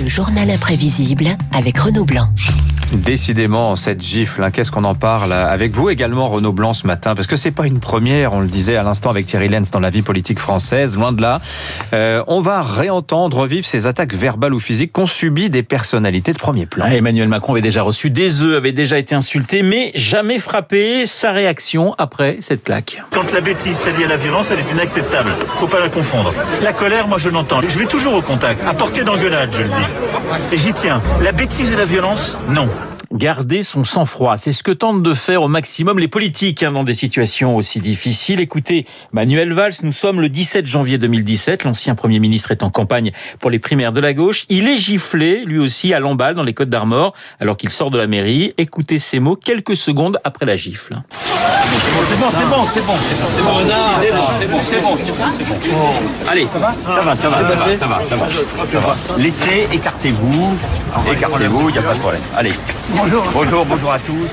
Le journal imprévisible avec Renaud Blanc. Décidément, cette gifle, hein, qu'est-ce qu'on en parle avec vous également, Renaud Blanc, ce matin? Parce que c'est pas une première, on le disait à l'instant avec Thierry Lenz dans la vie politique française, loin de là. Euh, on va réentendre revivre ces attaques verbales ou physiques qu'ont subies des personnalités de premier plan. Ah, Emmanuel Macron avait déjà reçu des œufs, avait déjà été insulté, mais jamais frappé. Sa réaction après cette claque. Quand la bêtise s'allie à la violence, elle est inacceptable. Faut pas la confondre. La colère, moi je l'entends. Je vais toujours au contact, à portée d'engueulade, je le dis. Et j'y tiens. La bêtise et la violence, non garder son sang-froid. C'est ce que tentent de faire au maximum les politiques hein, dans des situations aussi difficiles. Écoutez, Manuel Valls, nous sommes le 17 janvier 2017. L'ancien Premier ministre est en campagne pour les primaires de la gauche. Il est giflé, lui aussi, à Lamballe, dans les Côtes d'Armor, alors qu'il sort de la mairie. Écoutez ces mots quelques secondes après la gifle. C'est bon, c'est bon, c'est bon, c'est bon, c'est bon, c'est bon, c'est bon. Allez, ça va, ça va, ça va, ça va, ça va. Laissez, écartez-vous, écartez-vous, il n'y a pas de problème. Allez. Bonjour. Bonjour, bonjour à tous.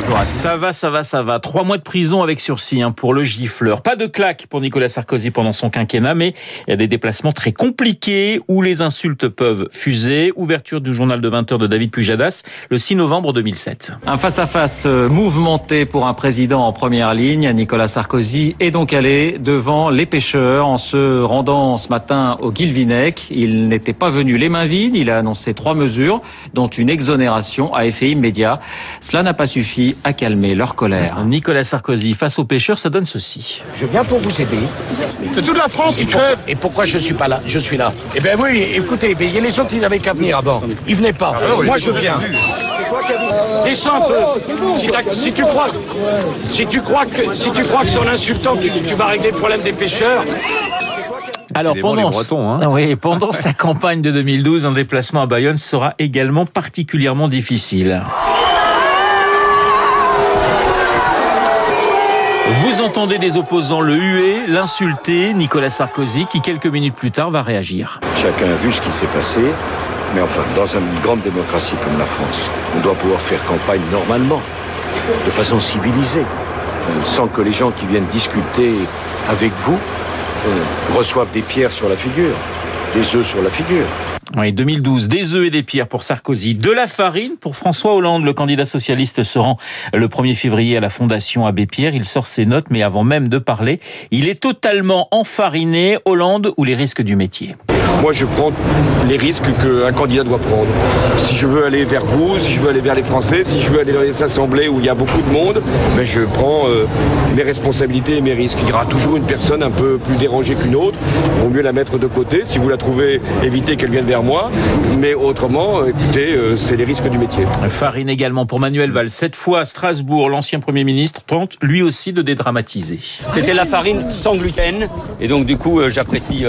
Bonjour à tous. Ça va, ça va, ça va. Trois mois de prison avec sursis hein, pour le gifleur. Pas de claque pour Nicolas Sarkozy pendant son quinquennat, mais il y a des déplacements très compliqués où les insultes peuvent fuser. Ouverture du journal de 20h de David Pujadas le 6 novembre 2007. Un face-à-face -face mouvementé pour un président en première ligne. Nicolas Sarkozy est donc allé devant les pêcheurs en se rendant ce matin au Guilvinec. Il n'était pas venu les mains vides. Il a annoncé trois mesures, dont une exonération à effet immédiat. Cela n'a pas suffi à calmer leur colère. Nicolas Sarkozy face aux pêcheurs, ça donne ceci. Je viens pour vous aider. C'est toute la France qui crève. Et pourquoi je suis pas là? Je suis là. Eh bien oui, écoutez, il y a les autres qui n'avaient qu'à venir avant. Ils venaient pas. Moi je viens. Descends un peu. Si, si, tu crois, si tu crois que, si tu crois que c'est en insultant que tu, tu vas régler le problème des pêcheurs. Alors pendant, Bretons, hein oui, pendant sa campagne de 2012, un déplacement à Bayonne sera également particulièrement difficile. Vous entendez des opposants le huer, l'insulter, Nicolas Sarkozy, qui quelques minutes plus tard va réagir. Chacun a vu ce qui s'est passé, mais enfin, dans une grande démocratie comme la France, on doit pouvoir faire campagne normalement, de façon civilisée, sans que les gens qui viennent discuter avec vous euh, reçoivent des pierres sur la figure, des œufs sur la figure. Oui, 2012, des œufs et des pierres pour Sarkozy, de la farine pour François Hollande. Le candidat socialiste se rend le 1er février à la Fondation Abbé Pierre. Il sort ses notes, mais avant même de parler, il est totalement enfariné. Hollande ou les risques du métier? Moi, je prends les risques qu'un candidat doit prendre. Si je veux aller vers vous, si je veux aller vers les Français, si je veux aller dans les assemblées où il y a beaucoup de monde, ben je prends euh, mes responsabilités et mes risques. Il y aura toujours une personne un peu plus dérangée qu'une autre. Il vaut mieux la mettre de côté. Si vous la trouvez, évitez qu'elle vienne vers moi. Mais autrement, écoutez, euh, c'est les risques du métier. Farine également pour Manuel Valls. Cette fois, à Strasbourg, l'ancien Premier ministre tente lui aussi de dédramatiser. C'était la farine sans gluten. Et donc, du coup, euh, j'apprécie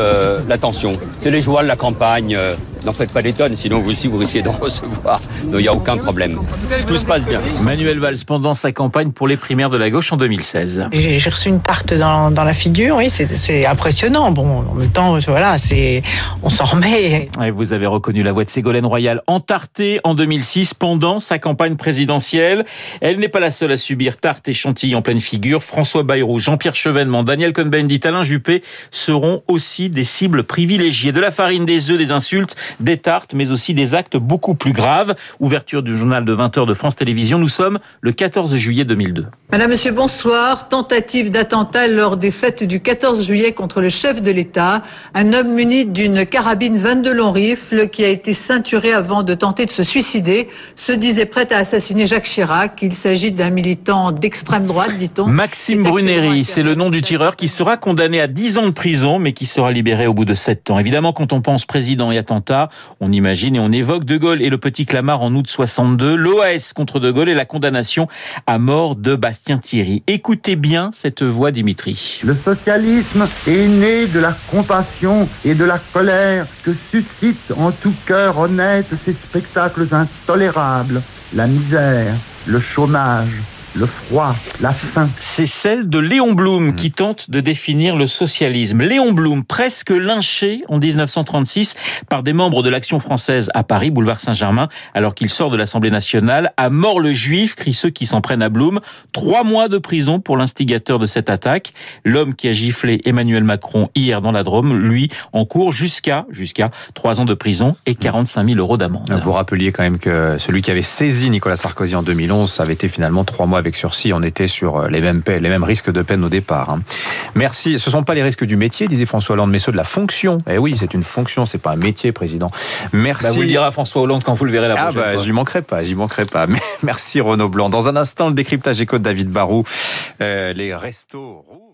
l'attention. C'est les joies de la campagne. N'en faites pas des tonnes, sinon vous aussi vous risquez d'en recevoir. Donc il n'y a aucun problème. Tout se passe bien. Manuel Valls pendant sa campagne pour les primaires de la gauche en 2016. J'ai reçu une tarte dans, dans la figure, oui, c'est impressionnant. Bon, en même temps, voilà, c'est on s'en remet. Et vous avez reconnu la voix de Ségolène Royal entartée en 2006 pendant sa campagne présidentielle. Elle n'est pas la seule à subir tarte et chantilly en pleine figure. François Bayrou, Jean-Pierre Chevènement, Daniel Cohn-Bendit, Alain Juppé seront aussi des cibles privilégiées. De la farine, des œufs, des insultes, des tartes, mais aussi des actes beaucoup plus graves. Ouverture du journal de 20h de France Télévisions. Nous sommes le 14 juillet 2002. Madame, Monsieur, bonsoir. Tentative d'attentat lors des fêtes du 14 juillet contre le chef de l'État. Un homme muni d'une carabine 22 long rifle qui a été ceinturé avant de tenter de se suicider se disait prêt à assassiner Jacques Chirac. Il s'agit d'un militant d'extrême droite, dit-on. Maxime Bruneri, c'est le nom du tireur qui sera condamné à 10 ans de prison, mais qui sera libéré au bout de 7 ans. Évidemment, quand on pense président et attentat, on imagine et on évoque De Gaulle et le petit Clamart en août 62, l'OAS contre De Gaulle et la condamnation à mort de Bastien Thierry. Écoutez bien cette voix, Dimitri. Le socialisme est né de la compassion et de la colère que suscitent en tout cœur honnête ces spectacles intolérables. La misère, le chômage, le froid, la faim. C'est celle de Léon Blum qui tente de définir le socialisme. Léon Blum, presque lynché en 1936 par des membres de l'Action française à Paris, boulevard Saint-Germain, alors qu'il sort de l'Assemblée nationale. À mort le juif, crient ceux qui s'en prennent à Blum. Trois mois de prison pour l'instigateur de cette attaque. L'homme qui a giflé Emmanuel Macron hier dans la Drôme, lui, en cours jusqu'à jusqu'à trois ans de prison et 45 000 euros d'amende. Vous rappeliez quand même que celui qui avait saisi Nicolas Sarkozy en 2011, ça avait été finalement trois mois avec sursis. On était sur les mêmes, les mêmes risques de peine au départ. hein. Merci. Ce sont pas les risques du métier, disait François Hollande, mais ceux de la fonction. Eh oui, c'est une fonction, c'est pas un métier, président. Merci. Bah, vous le direz à François Hollande quand vous le verrez la Ah prochaine bah fois. j'y manquerai pas, j'y manquerai pas. Mais merci Renaud Blanc. Dans un instant, le décryptage éco de David Barou, Euh, les restos rouges.